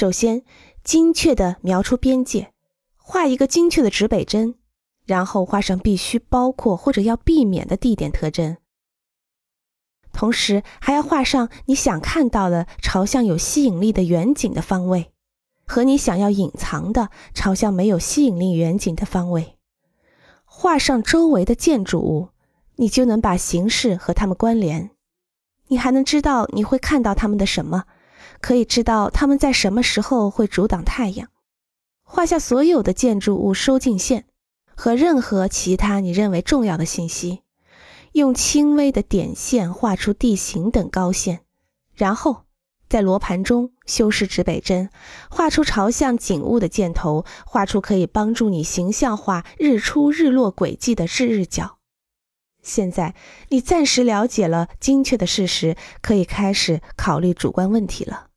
首先，精确地描出边界，画一个精确的指北针，然后画上必须包括或者要避免的地点特征。同时，还要画上你想看到的朝向有吸引力的远景的方位，和你想要隐藏的朝向没有吸引力远景的方位。画上周围的建筑物，你就能把形式和它们关联。你还能知道你会看到它们的什么，可以知道它们在什么时候会阻挡太阳。画下所有的建筑物收进线和任何其他你认为重要的信息。用轻微的点线画出地形等高线，然后在罗盘中修饰指北针，画出朝向景物的箭头，画出可以帮助你形象化日出日落轨迹的日日角。现在你暂时了解了精确的事实，可以开始考虑主观问题了。